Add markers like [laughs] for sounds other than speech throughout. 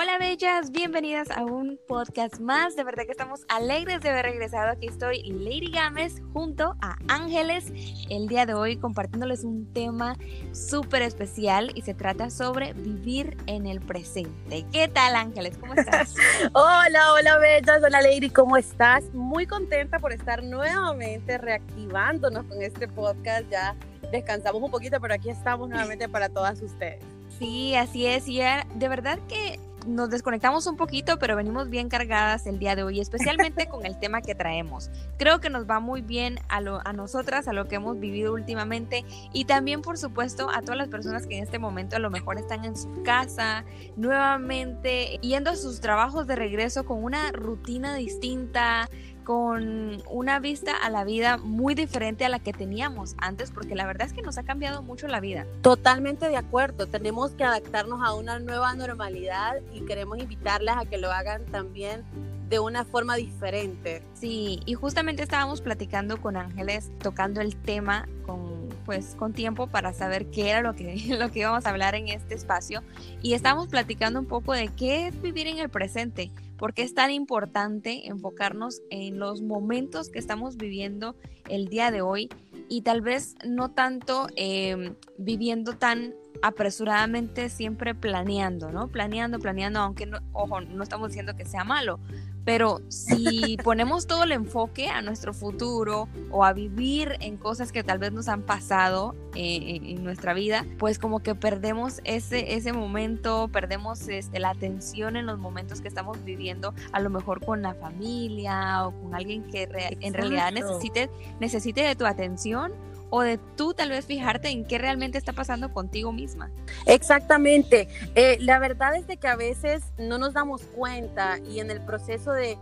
Hola bellas, bienvenidas a un podcast más. De verdad que estamos alegres de haber regresado. Aquí estoy Lady Gámez junto a Ángeles el día de hoy compartiéndoles un tema súper especial y se trata sobre vivir en el presente. ¿Qué tal Ángeles? ¿Cómo estás? [laughs] hola, hola bellas, hola Lady, ¿cómo estás? Muy contenta por estar nuevamente reactivándonos con este podcast. Ya descansamos un poquito, pero aquí estamos nuevamente para todas ustedes. Sí, así es. Y de verdad que nos desconectamos un poquito, pero venimos bien cargadas el día de hoy, especialmente con el tema que traemos. Creo que nos va muy bien a, lo, a nosotras, a lo que hemos vivido últimamente y también, por supuesto, a todas las personas que en este momento a lo mejor están en su casa, nuevamente yendo a sus trabajos de regreso con una rutina distinta, con una vista a la vida muy diferente a la que teníamos antes, porque la verdad es que nos ha cambiado mucho la vida. Totalmente de acuerdo, tenemos que adaptarnos a una nueva normalidad y queremos invitarles a que lo hagan también de una forma diferente. Sí, y justamente estábamos platicando con Ángeles, tocando el tema con pues con tiempo para saber qué era lo que, [laughs] lo que íbamos a hablar en este espacio y estábamos platicando un poco de qué es vivir en el presente, por qué es tan importante enfocarnos en los momentos que estamos viviendo el día de hoy y tal vez no tanto em, viviendo tan apresuradamente siempre planeando, ¿no? Planeando, planeando, aunque, no, ojo, no estamos diciendo que sea malo, pero [laughs] si ponemos todo el enfoque a nuestro futuro o a vivir en cosas que tal vez nos han pasado eh, en nuestra vida, pues como que perdemos ese, ese momento, perdemos este, la atención en los momentos que estamos viviendo, a lo mejor con la familia o con alguien que en realidad necesite, necesite de tu atención o de tú tal vez fijarte en qué realmente está pasando contigo misma. Exactamente. Eh, la verdad es de que a veces no nos damos cuenta y en el proceso de,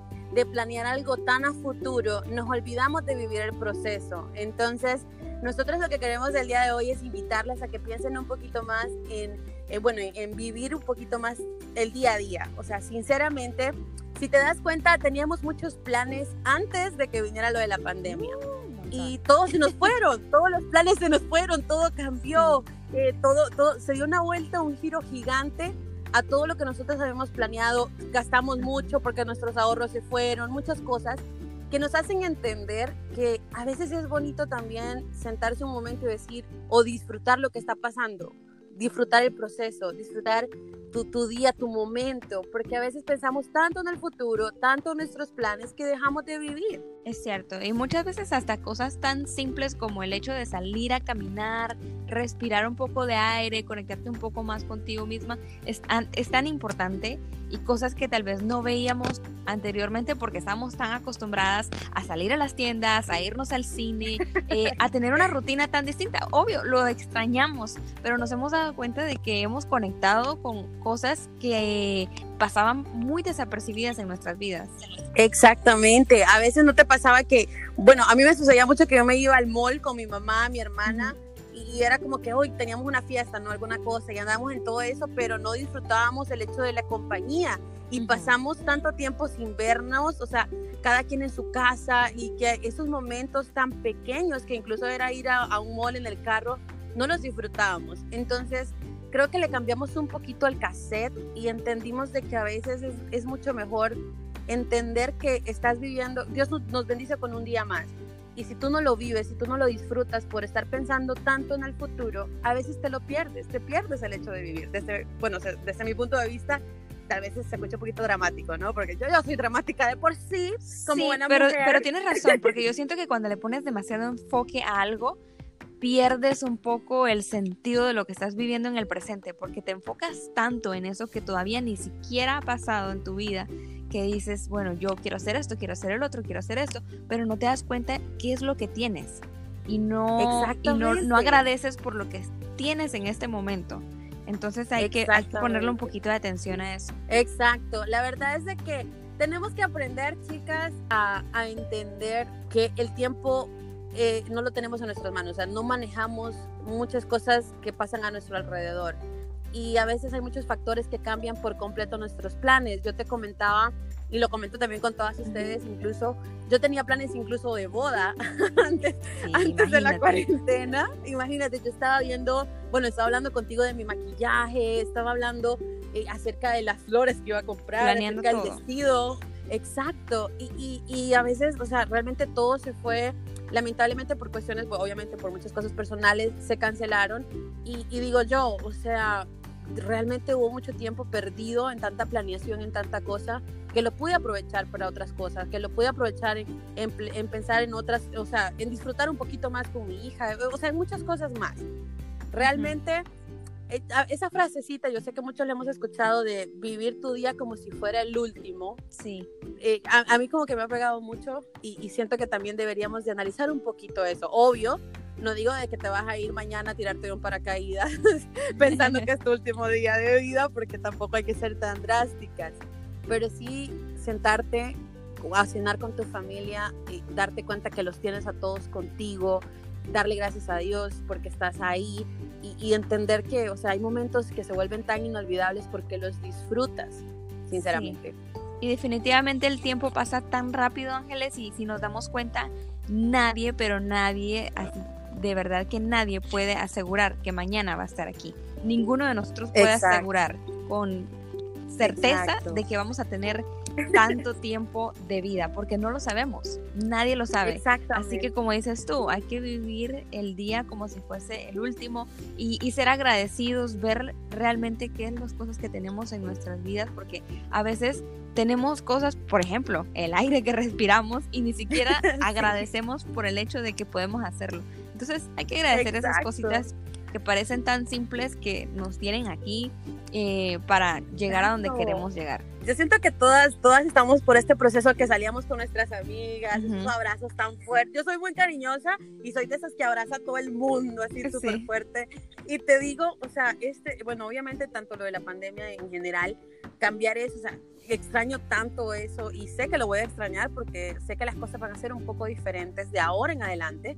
planear algo tan a futuro nos olvidamos de vivir el proceso. Entonces, nosotros lo que queremos el día de hoy es invitarles a que piensen un poquito más en, eh, bueno, en vivir un poquito más el día a día. O sea, sinceramente, si te das cuenta, teníamos muchos planes antes de que viniera lo de la pandemia y todos se nos [laughs] fueron, todos los planes se nos fueron, todo cambió, eh, todo, todo, se dio una vuelta, un giro gigante a todo lo que nosotros habíamos planeado, gastamos mucho porque nuestros ahorros se fueron, muchas cosas que nos hacen entender que a veces es bonito también sentarse un momento y decir o disfrutar lo que está pasando, disfrutar el proceso, disfrutar tu, tu, día, tu momento, porque a veces pensamos tanto en el futuro, tanto en nuestros planes que dejamos de vivir. Es cierto, y muchas veces hasta cosas tan simples como el hecho de salir a caminar, respirar un poco de aire, conectarte un poco más contigo misma, es, es tan importante y cosas que tal vez no veíamos anteriormente porque estábamos tan acostumbradas a salir a las tiendas, a irnos al cine, [laughs] eh, a tener una rutina tan distinta. Obvio, lo extrañamos, pero nos hemos dado cuenta de que hemos conectado con cosas que pasaban muy desapercibidas en nuestras vidas. Exactamente, a veces no te pasaba que, bueno, a mí me sucedía mucho que yo me iba al mall con mi mamá, mi hermana, y era como que hoy teníamos una fiesta, ¿no? Alguna cosa, y andábamos en todo eso, pero no disfrutábamos el hecho de la compañía y pasamos tanto tiempo sin vernos, o sea, cada quien en su casa y que esos momentos tan pequeños que incluso era ir a, a un mall en el carro, no los disfrutábamos. Entonces, creo que le cambiamos un poquito al cassette y entendimos de que a veces es, es mucho mejor entender que estás viviendo, Dios nos bendice con un día más. Y si tú no lo vives, si tú no lo disfrutas por estar pensando tanto en el futuro, a veces te lo pierdes, te pierdes el hecho de vivir. Desde, bueno, desde mi punto de vista, tal vez se escucha un poquito dramático, ¿no? Porque yo, yo soy dramática de por sí, como sí, buena pero, mujer. Pero tienes razón, porque yo [laughs] siento que cuando le pones demasiado enfoque a algo, pierdes un poco el sentido de lo que estás viviendo en el presente, porque te enfocas tanto en eso que todavía ni siquiera ha pasado en tu vida, que dices, bueno, yo quiero hacer esto, quiero hacer el otro, quiero hacer esto, pero no te das cuenta qué es lo que tienes y no, y no, no agradeces por lo que tienes en este momento. Entonces hay que, hay que ponerle un poquito de atención a eso. Exacto, la verdad es de que tenemos que aprender, chicas, a, a entender que el tiempo eh, no lo tenemos en nuestras manos, o sea, no manejamos muchas cosas que pasan a nuestro alrededor. Y a veces hay muchos factores que cambian por completo nuestros planes. Yo te comentaba, y lo comento también con todas ustedes, incluso yo tenía planes incluso de boda [laughs] antes, sí, antes de la cuarentena. Imagínate, yo estaba viendo, bueno, estaba hablando contigo de mi maquillaje, estaba hablando eh, acerca de las flores que iba a comprar, acerca del vestido. Exacto. Y, y, a veces, o sea, realmente todo se fue lamentablemente por cuestiones, obviamente por muchas cosas personales, se cancelaron. Y, y, digo yo, o sea, realmente hubo mucho tiempo perdido en tanta planeación, en tanta cosa, que lo pude aprovechar para otras cosas, que lo pude aprovechar en, en, pensar en otras, o sea, en disfrutar un poquito más con mi hija, o sea, en muchas cosas más. Realmente, esa frasecita, yo sé que muchos le hemos escuchado de vivir tu día como si fuera el último. Sí. Eh, a, mí como que me ha pegado mucho y, y siento que también deberíamos de analizar un poquito eso. Obvio, no digo de que te vas a ir mañana a tirarte un paracaídas [laughs] pensando que es tu último día de vida, porque tampoco hay que ser tan drásticas, pero sí sentarte a cenar con tu familia y darte cuenta que los tienes a todos contigo, darle gracias a Dios porque estás ahí y, entender que, o sea, hay momentos que se vuelven tan inolvidables porque los disfrutas, sinceramente. Y definitivamente el tiempo pasa tan rápido, Ángeles, y si nos damos cuenta, nadie, pero nadie, de verdad que nadie puede asegurar que mañana va a estar aquí. Ninguno de nosotros puede asegurar con certeza de que vamos a tener [laughs] tanto tiempo de vida, porque no lo sabemos, nadie lo sabe. Así que como dices tú, hay que vivir el día como si fuese el último y, y, ser agradecidos, ver realmente qué es las cosas que tenemos en nuestras vidas, porque a veces tenemos cosas, por ejemplo, el aire que respiramos y ni siquiera [laughs] agradecemos por el hecho de que podemos hacerlo. Entonces hay que agradecer esas cositas que parecen tan simples que nos tienen aquí eh, para llegar a donde queremos llegar. Yo siento que todas, todas estamos por este proceso que salíamos con nuestras amigas, esos abrazos tan fuertes. Yo soy muy cariñosa y soy de esas que abraza a todo el mundo así súper fuerte. Y te digo, o sea, este, bueno, obviamente tanto lo de la pandemia en general, cambiar eso, o sea, extraño tanto eso y sé que lo voy a extrañar porque sé que las cosas van a ser un poco diferentes de ahora en adelante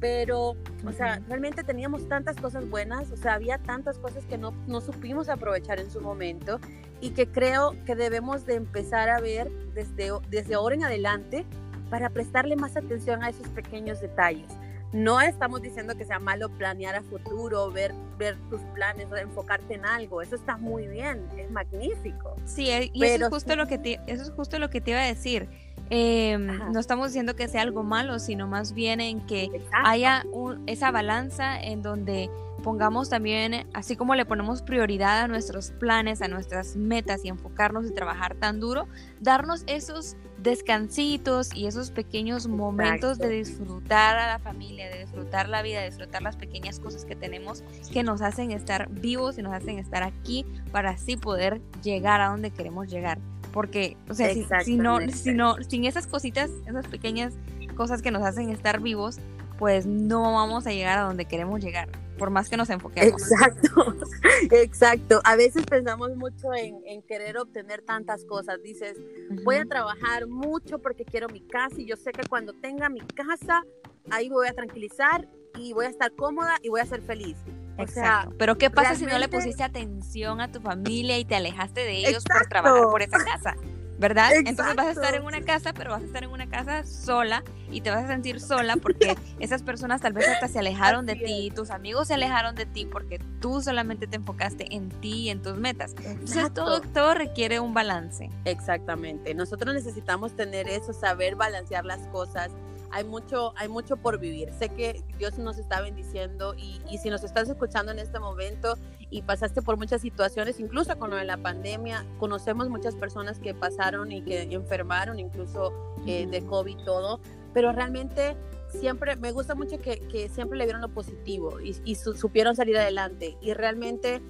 pero, o sea, realmente teníamos tantas cosas buenas, o sea, había tantas cosas que no, no supimos aprovechar en su momento y que creo que debemos de empezar a ver desde, desde ahora en adelante para prestarle más atención a esos pequeños detalles. No estamos diciendo que sea malo planear a futuro, ver, ver tus planes, enfocarte en algo. Eso está muy bien, es magnífico. Sí, eh, y eso, es justo lo que te, eso es justo lo que te iba a decir Em, no estamos diciendo que sea algo malo, sino más bien en que haya esa balanza en donde pongamos también, así como le ponemos prioridad a nuestros planes, a nuestras metas y enfocarnos y trabajar tan duro, darnos esos descansitos y esos pequeños momentos de disfrutar a la familia, de disfrutar la vida, de disfrutar las pequeñas cosas que tenemos que nos hacen estar vivos y nos hacen estar aquí para así poder llegar a donde queremos llegar porque, o sea, si, no, si no, sin esas cositas, esas pequeñas cosas que nos hacen estar vivos, pues no vamos a llegar a donde queremos llegar, por más que nos enfoquemos. Exacto, [laughs] exacto. A veces pensamos mucho en, querer obtener tantas cosas. Dices, voy a trabajar mucho porque quiero mi casa y yo sé que cuando tenga mi casa, ahí voy a tranquilizar y voy a estar cómoda y voy a ser feliz. Exacto. Pero ¿qué pasa si no le pusiste atención a tu familia y te alejaste de ellos por trabajar por esa casa? ¿Verdad? Entonces vas a estar en una casa, pero vas a estar en una casa sola y te vas a sentir sola porque [laughs] esas personas tal vez hasta se alejaron de ti, tus amigos se alejaron de ti porque tú solamente te enfocaste en ti y en tus metas. Entonces todo, todo requiere un balance. Exactamente. Nosotros necesitamos tener eso, saber balancear las cosas hay mucho, hay mucho por vivir. Sé que Dios nos está bendiciendo y, y, si nos estás escuchando en este momento y pasaste por muchas situaciones, incluso con lo de la pandemia, conocemos muchas personas que pasaron y que enfermaron, incluso eh, de COVID todo, pero realmente siempre me gusta mucho que, que siempre le vieron lo positivo y, y supieron salir adelante y realmente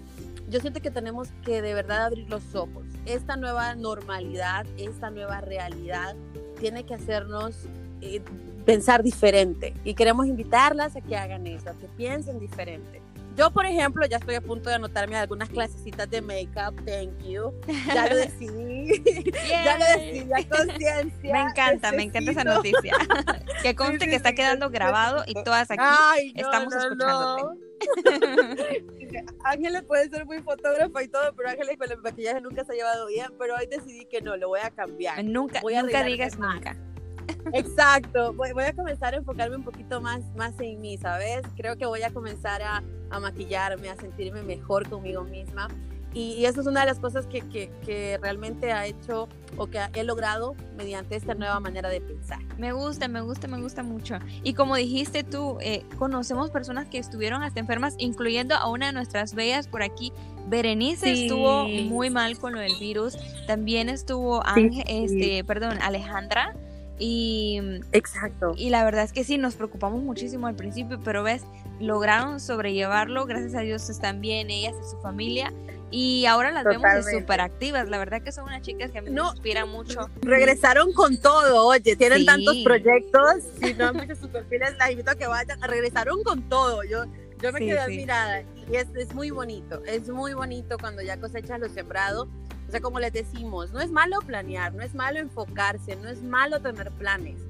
yo siento que tenemos que de verdad abrir los ojos. Esta nueva normalidad, esta nueva realidad tiene que hacernos eh, pensar diferente y queremos invitarlas a que hagan eso, a que piensen diferente. Yo, por ejemplo, ya estoy a punto de anotarme algunas clasecitas de make-up, thank you. Ya lo decidí. [laughs] ya lo decidí a conciencia. [laughs] Me encanta, me encanta esa noticia. [laughs] que conste que está quedando grabado y todas aquí estamos escuchándote. Ángeles puede ser muy fotógrafa y todo, pero Ángeles con el maquillaje nunca se ha llevado bien, pero hoy decidí que no, lo voy a cambiar. Nunca, voy a nunca digas nunca. Exacto, voy, a comenzar a enfocarme un poquito más, más en mí, ¿sabes? Creo que voy a comenzar a, a maquillarme, a sentirme mejor conmigo misma. Y, eso es una de las cosas que, que, que, realmente ha hecho o que he logrado mediante esta nueva manera de pensar. Me gusta, me gusta, me gusta mucho. Y como dijiste tú, eh, conocemos personas que estuvieron hasta enfermas, incluyendo a una de nuestras bellas por aquí. Berenice estuvo muy mal con lo del virus. También estuvo Ángel, este, perdón, Alejandra. Y, Exacto. Y la verdad es que sí, nos preocupamos muchísimo al principio, pero ves, lograron sobrellevarlo, gracias a Dios están bien ellas y su familia. Y ahora las vemos súper activas. La verdad que son unas chicas que a mí me inspiran mucho. Regresaron con todo, oye, tienen tantos proyectos. Si no han visto sus perfiles, las invito a que vayan. Regresaron con todo. Yo, yo me quedé admirada. Y es, es muy bonito. Es muy bonito cuando ya cosechas lo sembrado. O sea, como les decimos, no es malo planear, no es malo enfocarse, no es malo tener planes.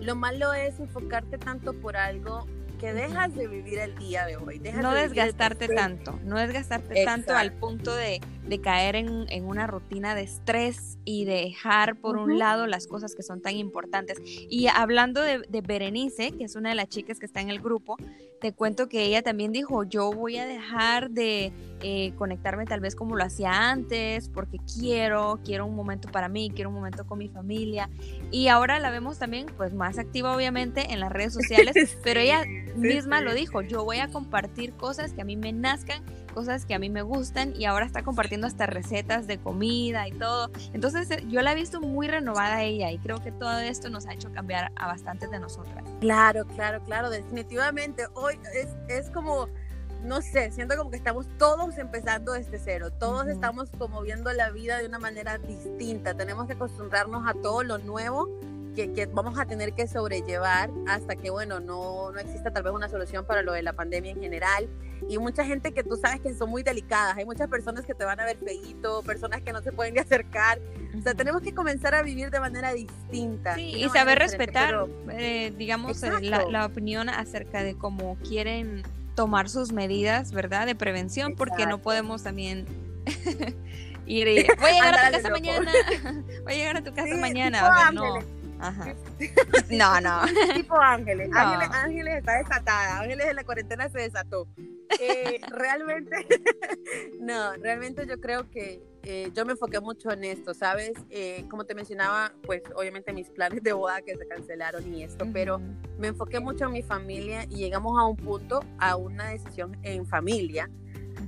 Lo malo es enfocarte tanto por algo que dejas de vivir el día de hoy. no desgastarte tanto, no desgastarte tanto al punto de, caer en, una rutina de estrés y dejar por un lado las cosas que son tan importantes. Y hablando de, de Berenice, que es una de las chicas que está en el grupo, te cuento que ella también dijo, yo voy a dejar de eh, conectarme tal vez como lo hacía antes, porque quiero, quiero un momento para mí, quiero un momento con mi familia. Y ahora la vemos también pues más activa obviamente en las redes sociales, [laughs] pero ella misma lo dijo, yo voy a compartir cosas que a mí me nazcan, cosas que a mí me gustan y ahora está compartiendo hasta recetas de comida y todo. Entonces eh, yo la he visto muy renovada ella y creo que todo esto nos ha hecho cambiar a bastantes de nosotras. Claro, claro, claro, definitivamente. Hoy es, es como no sé, siento como que estamos todos empezando desde cero, todos estamos como viendo la vida de una manera distinta, tenemos que acostumbrarnos a todo lo nuevo que, vamos a tener que sobrellevar hasta que, bueno, no, no exista tal vez una solución para lo de la pandemia en general. Y mucha gente que tú sabes que son muy delicadas. Hay muchas personas que te van a ver feíto, personas que no se pueden acercar. O sea, tenemos que comenzar a vivir de manera distinta. y, saber respetar, eh, digamos, eh, la, la, opinión acerca de cómo quieren tomar sus medidas, ¿verdad? De prevención, porque no podemos también... [laughs] ir y, voy a llegar a tu casa mañana, [laughs] voy a llegar a tu [laughs] casa mañana, no Ajá. [laughs] No, no. [laughs] tipo Ángeles. Ángeles. está desatada. Ángeles en la cuarentena se desató. Eh, [laughs] realmente, no, realmente yo creo que eh, yo me enfoqué mucho en esto, ¿sabes? Eh, como te mencionaba, pues obviamente mis planes de boda que se cancelaron y esto, pero me enfoqué mucho en mi familia y llegamos a un punto, a una decisión en familia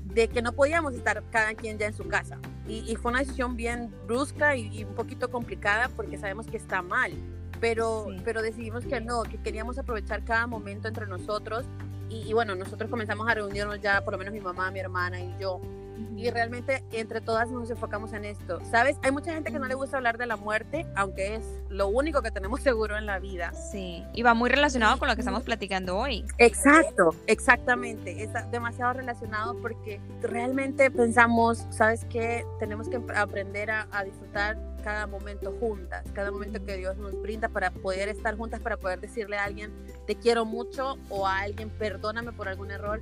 de que no podíamos estar cada quien ya en su casa. Y, fue una decisión bien brusca y, un poquito complicada porque sabemos que está mal, pero, pero decidimos que no, que queríamos aprovechar cada momento entre nosotros. Y, y, bueno, nosotros comenzamos a reunirnos ya, por lo menos mi mamá, mi hermana y yo, y realmente entre todas nos enfocamos en esto. ¿Sabes? Hay mucha gente que no le gusta hablar de la muerte, aunque es lo único que tenemos [laughs] seguro en la vida. Sí, y va muy relacionado con lo que estamos platicando hoy. Exacto, exactamente. Está demasiado relacionado porque realmente pensamos, ¿sabes qué? Tenemos que aprender a, a disfrutar cada momento juntas, cada momento que Dios nos brinda para poder estar juntas, para poder decirle a alguien, te quiero mucho, o a alguien, perdóname por algún error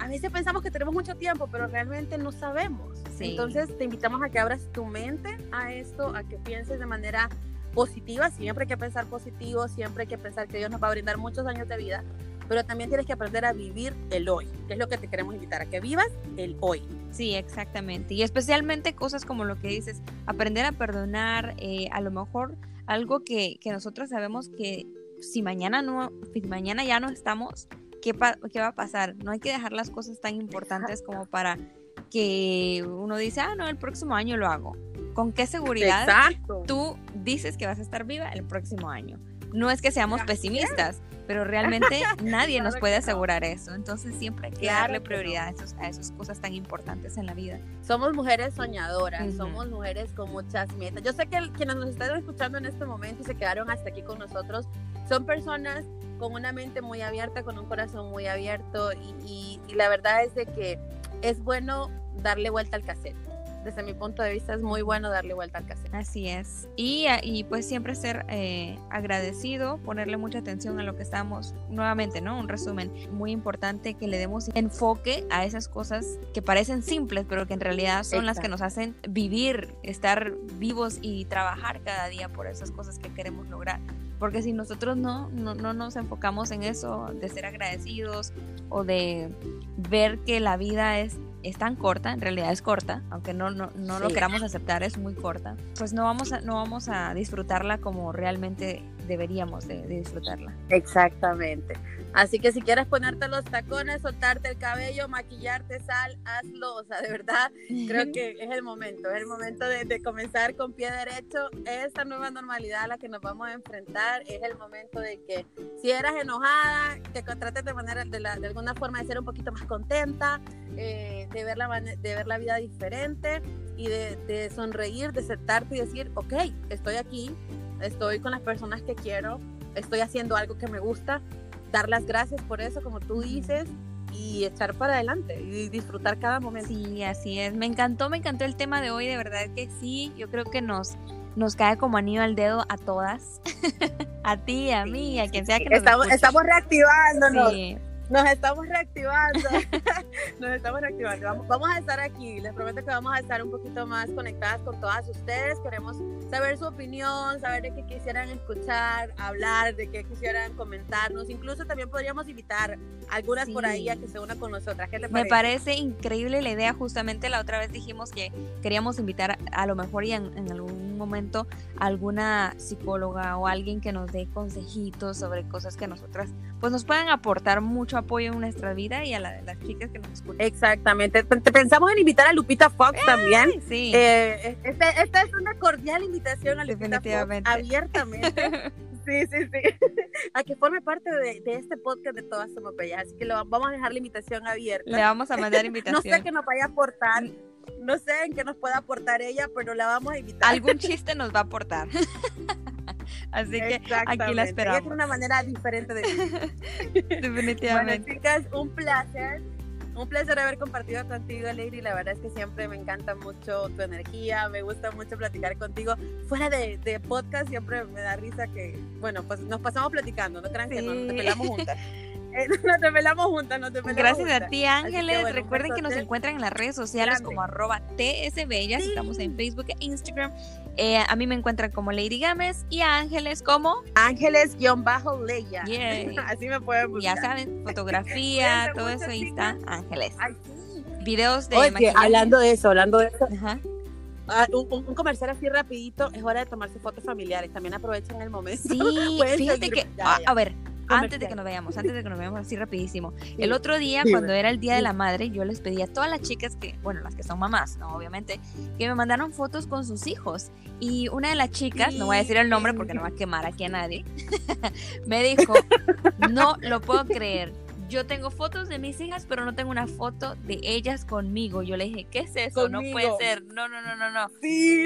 a veces pensamos que tenemos mucho tiempo, pero realmente no sabemos. Entonces te invitamos a que abras tu mente a esto, a que pienses de manera positiva. Siempre hay que pensar positivo, siempre hay que pensar que Dios nos va a brindar muchos años de vida, pero también tienes que aprender a vivir el hoy, que es lo que te queremos invitar, a que vivas el hoy. Sí, exactamente. Y especialmente cosas como lo que dices, aprender a perdonar, eh, a lo mejor algo que, que nosotros sabemos que si mañana no, si mañana ya no estamos, ¿qué, ¿qué va a pasar? No hay que dejar las cosas tan importantes como para que uno dice, ah, no, el próximo año lo hago. ¿Con qué seguridad tú dices que vas a estar viva el próximo año? No es que seamos pesimistas, pero realmente [laughs] nadie nos puede asegurar eso. Entonces siempre hay que darle prioridad a, esas cosas tan importantes en la vida. Somos mujeres soñadoras, somos mujeres con muchas metas. Yo sé que quienes nos están escuchando en este momento y se quedaron hasta aquí con nosotros, son personas con una mente muy abierta, con un corazón muy abierto y, la verdad es de que es bueno darle vuelta al cassette. Desde mi punto de vista es muy bueno darle vuelta al cassette. Así es. Y, y pues siempre ser eh, agradecido, ponerle mucha atención a lo que estamos, nuevamente, ¿no? Un resumen muy importante que le demos enfoque a esas cosas que parecen simples, pero que en realidad son las que nos hacen vivir, estar vivos y trabajar cada día por esas cosas que queremos lograr. Porque si nosotros no, no, nos enfocamos en eso, de ser agradecidos o de ver que la vida es es tan corta, en realidad es corta, aunque no, no, no lo queramos aceptar, es muy corta, pues no vamos a, no vamos a disfrutarla como realmente deberíamos de, disfrutarla. Exactamente. Así que si quieres ponerte los tacones, soltarte el cabello, maquillarte, sal, hazlo. O sea, de verdad, creo [laughs] que es el momento, es el momento de, de, comenzar con pie derecho esta nueva normalidad a la que nos vamos a enfrentar. Es el momento de que si eras enojada, que trates de, manera, de, la, de alguna forma de ser un poquito más contenta, eh, de, ver la, de ver la vida diferente y de, de sonreír, de sentarte y decir, ok, estoy aquí, estoy con las personas que quiero, estoy haciendo algo que me gusta, dar las gracias por eso, como tú dices, y echar para adelante y disfrutar cada momento. Sí, así es. Me encantó, me encantó el tema de hoy, de verdad que sí. Yo creo que nos, nos cae como anillo al dedo a todas, [laughs] a ti, a mí, a quien sea que nos estamos, estamos reactivándonos. Sí. Nos estamos reactivando. [laughs] Nos estamos reactivando. Vamos, a estar aquí. Les prometo que vamos a estar un poquito más conectadas con todas ustedes. Queremos saber su opinión, saber de qué quisieran escuchar, hablar, de qué quisieran comentarnos. Incluso también podríamos invitar algunas por ahí a que se unan con nosotras. ¿Qué Me parece increíble la idea. Justamente la otra vez dijimos que queríamos invitar a lo mejor y en, algún momento alguna psicóloga o alguien que nos dé consejitos sobre cosas que nosotras pues nos puedan aportar mucho apoyo en nuestra vida y a la de las chicas que nos escuchan. Exactamente. Pensamos en invitar a Lupita Fox también. Sí. Eh, este, esta es una cordial invitación a Lupita Fox abiertamente. [laughs] Sí, sí, sí. A que forme parte de, este podcast de Todas Somos Bellas. Así que lo, vamos a dejar la invitación abierta. Le vamos a mandar invitación. [laughs] no sé qué nos vaya a aportar. No sé en qué nos pueda aportar ella, pero la vamos a invitar. Algún [laughs] chiste nos va a aportar. [laughs] Así que aquí la esperamos. Es una manera diferente de Definitivamente. Bueno, chicas, un placer. Un placer haber compartido contigo, Lady. La verdad es que siempre me encanta mucho tu energía, me gusta mucho platicar contigo. Fuera de, de podcast siempre me da risa que, bueno, pues nos pasamos platicando, no crean que no, nos pelamos juntas. [laughs] Eh, [laughs] nos desvelamos juntas, nos Gracias a ti, Ángeles. Recuerden que nos encuentran en las redes sociales como arroba TSBellas. Estamos en Facebook e Instagram. Eh, a mí me encuentran como Lady Gámez y a Ángeles como Ángeles-Leia. [laughs] Así me pueden buscar. Ya saben, [laughs] fotografía, todo eso, ahí está Ángeles. Videos de Oye, hablando de eso, hablando de eso. Ah, un, comercial así rapidito, es hora de tomarse fotos familiares. También aprovechen el momento. Sí, fíjate que, a, ver, antes de que nos veamos, antes de que nos veamos así rapidísimo. El otro día, cuando era el Día de la Madre, yo les pedí a todas las chicas que, bueno, las que son mamás, ¿no? Obviamente, que me mandaron fotos con sus hijos. Y una de las chicas, no voy a decir el nombre porque no va a quemar aquí a nadie, [laughs] me dijo, no lo puedo creer yo tengo fotos de mis hijas, pero no tengo una foto de ellas conmigo. Yo le dije, ¿qué es eso? No puede ser. No, no, no, no, no.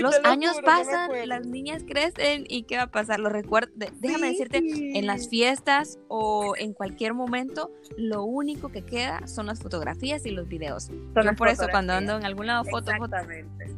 Los años pasan, las niñas crecen y ¿qué va a pasar? Lo recuerdo, déjame decirte, en las fiestas o en cualquier momento, lo único que queda son las fotografías y los videos. Yo por eso cuando ando en algún lado foto, Exactamente.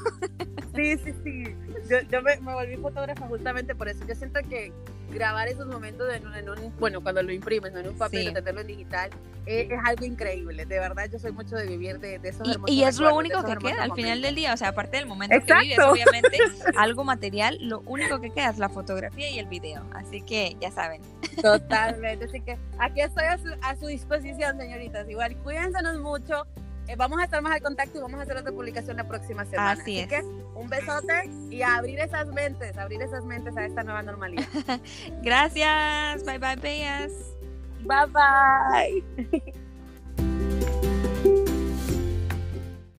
[laughs] Sí, sí, sí. Yo, yo me, me, volví fotógrafa justamente por eso. Yo siento que grabar esos momentos en un, en un bueno, cuando lo imprimes, no en un papel, sí. tenerlo en digital, es, es, algo increíble. De verdad, yo soy mucho de vivir de, de esos Y, y es lo único que queda al final del día. O sea, aparte del momento Exacto. que vives, obviamente, [laughs] algo material, lo único que queda es la fotografía y el video. Así que ya saben. Totalmente. Así que [laughs] aquí estoy a su, a su disposición, señoritas. Igual, cuídense mucho eh, vamos a estar más al contacto y vamos a hacer otra publicación la próxima semana. Así, Así que un besote y a abrir esas mentes, abrir esas mentes a esta nueva normalidad. [laughs] Gracias. Bye bye, bellas. Bye bye. [laughs]